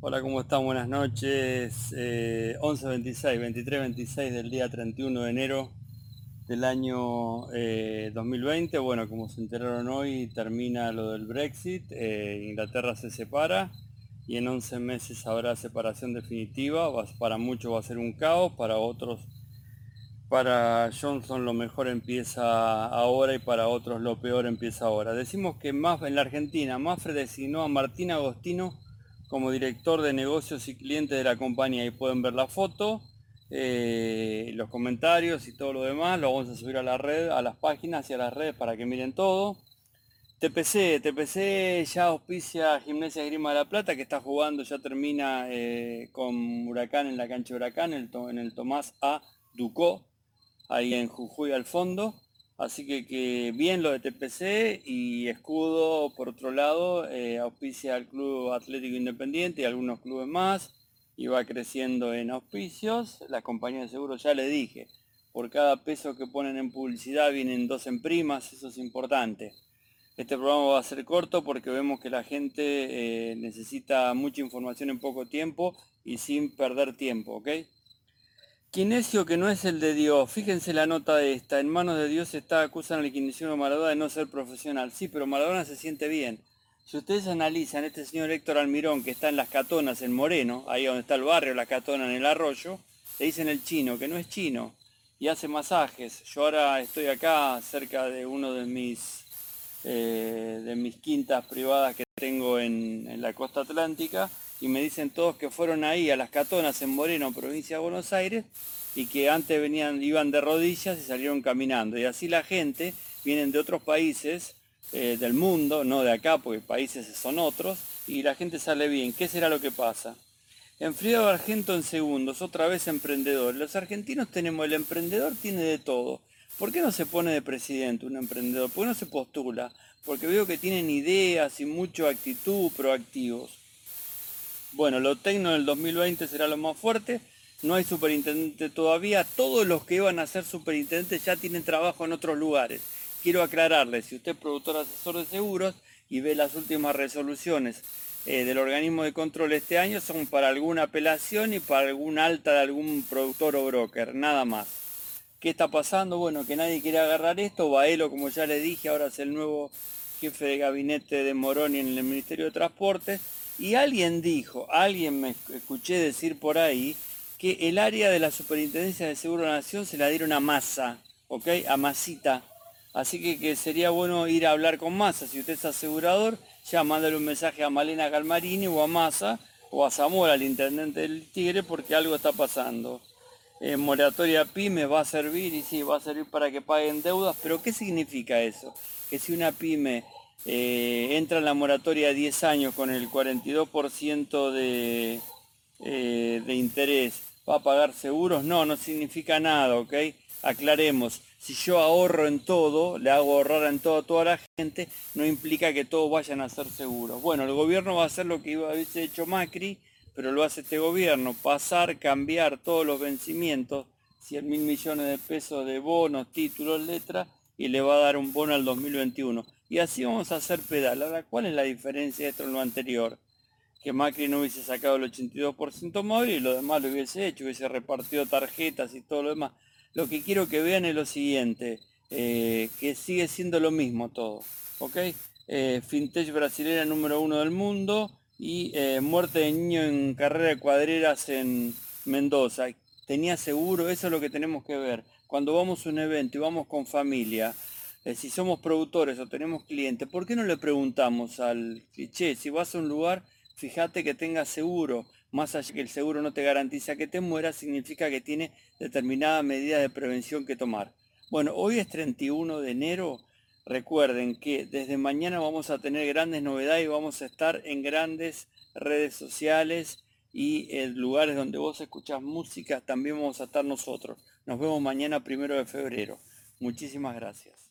Hola, ¿cómo están? Buenas noches. 11.26, 23.26 del día 31 de enero del año 2020. Eh, bueno, como se enteraron hoy, termina lo del Brexit. Eh, Inglaterra se separa y en 11 meses habrá separación definitiva. Para muchos va a ser un caos, para otros, para Johnson lo mejor empieza ahora y para otros lo peor empieza ahora. Decimos que más en la Argentina, Mafre designó a Martín Agostino como director de negocios y clientes de la compañía. Ahí pueden ver la foto, eh, los comentarios y todo lo demás. Lo vamos a subir a la red, a las páginas y a las redes para que miren todo. TPC, TPC ya auspicia Gimnasia Grima de la Plata que está jugando, ya termina eh, con Huracán en la cancha de Huracán, en el Tomás A. Ducó, ahí en Jujuy al fondo. Así que, que, bien lo de TPC y Escudo, por otro lado, eh, auspicia al Club Atlético Independiente y algunos clubes más y va creciendo en auspicios. La compañía de seguros, ya le dije, por cada peso que ponen en publicidad vienen dos en primas, eso es importante. Este programa va a ser corto porque vemos que la gente eh, necesita mucha información en poco tiempo y sin perder tiempo, ¿ok? Quinesio que no es el de Dios. Fíjense la nota de esta. En manos de Dios está acusan al Quinesio Maradona de no ser profesional. Sí, pero Maradona se siente bien. Si ustedes analizan este señor Héctor Almirón que está en Las Catonas, en Moreno, ahí donde está el barrio, Las Catonas, en el arroyo, le dicen el chino, que no es chino, y hace masajes. Yo ahora estoy acá cerca de uno de mis, eh, de mis quintas privadas que tengo en, en la costa atlántica y me dicen todos que fueron ahí a las Catonas en Moreno, provincia de Buenos Aires, y que antes venían, iban de rodillas y salieron caminando. Y así la gente vienen de otros países eh, del mundo, no de acá, porque países son otros, y la gente sale bien. ¿Qué será lo que pasa? Enfriado Argento en segundos, otra vez emprendedor. Los argentinos tenemos, el emprendedor tiene de todo. ¿Por qué no se pone de presidente un emprendedor? ¿Por qué no se postula? Porque veo que tienen ideas y mucha actitud proactivos. Bueno, lo tecno del 2020 será lo más fuerte. No hay superintendente todavía. Todos los que iban a ser superintendentes ya tienen trabajo en otros lugares. Quiero aclararles, si usted es productor asesor de seguros y ve las últimas resoluciones eh, del organismo de control este año, son para alguna apelación y para alguna alta de algún productor o broker, nada más. ¿Qué está pasando? Bueno, que nadie quiere agarrar esto. Baelo, como ya le dije, ahora es el nuevo jefe de gabinete de Moroni en el Ministerio de Transporte y alguien dijo, alguien me escuché decir por ahí, que el área de la Superintendencia de Seguro de la Nación se la dieron a Massa, ¿ok? A Masita. Así que, que, sería bueno ir a hablar con Massa. Si usted es asegurador, ya mándale un mensaje a Malena Galmarini o a Massa o a Zamora, el intendente del Tigre, porque algo está pasando. Eh, moratoria pyme va a servir y sí, va a servir para que paguen deudas, pero ¿qué significa eso? Que si una pyme eh, entra en la moratoria a 10 años con el 42% de, eh, de interés, ¿va a pagar seguros? No, no significa nada, ¿ok? Aclaremos, si yo ahorro en todo, le hago ahorrar en todo a toda la gente, no implica que todos vayan a ser seguros. Bueno, el gobierno va a hacer lo que haber hecho Macri, pero lo hace este gobierno, pasar, cambiar todos los vencimientos, 100 mil millones de pesos de bonos, títulos, letras, y le va a dar un bono al 2021 y así vamos a hacer pedal. Ahora, ¿cuál es la diferencia de esto en lo anterior? Que Macri no hubiese sacado el 82% móvil y lo demás lo hubiese hecho, hubiese repartido tarjetas y todo lo demás. Lo que quiero que vean es lo siguiente, eh, que sigue siendo lo mismo todo, ¿ok? Eh, fintech brasileña número uno del mundo y eh, muerte de niño en carrera de cuadreras en Mendoza. Tenía seguro, eso es lo que tenemos que ver. Cuando vamos a un evento y vamos con familia, eh, si somos productores o tenemos clientes, ¿por qué no le preguntamos al che, si vas a un lugar, fíjate que tenga seguro? Más allá que el seguro no te garantiza que te mueras, significa que tiene determinada medida de prevención que tomar. Bueno, hoy es 31 de enero. Recuerden que desde mañana vamos a tener grandes novedades y vamos a estar en grandes redes sociales y en lugares donde vos escuchás música, también vamos a estar nosotros. Nos vemos mañana primero de febrero. Muchísimas gracias.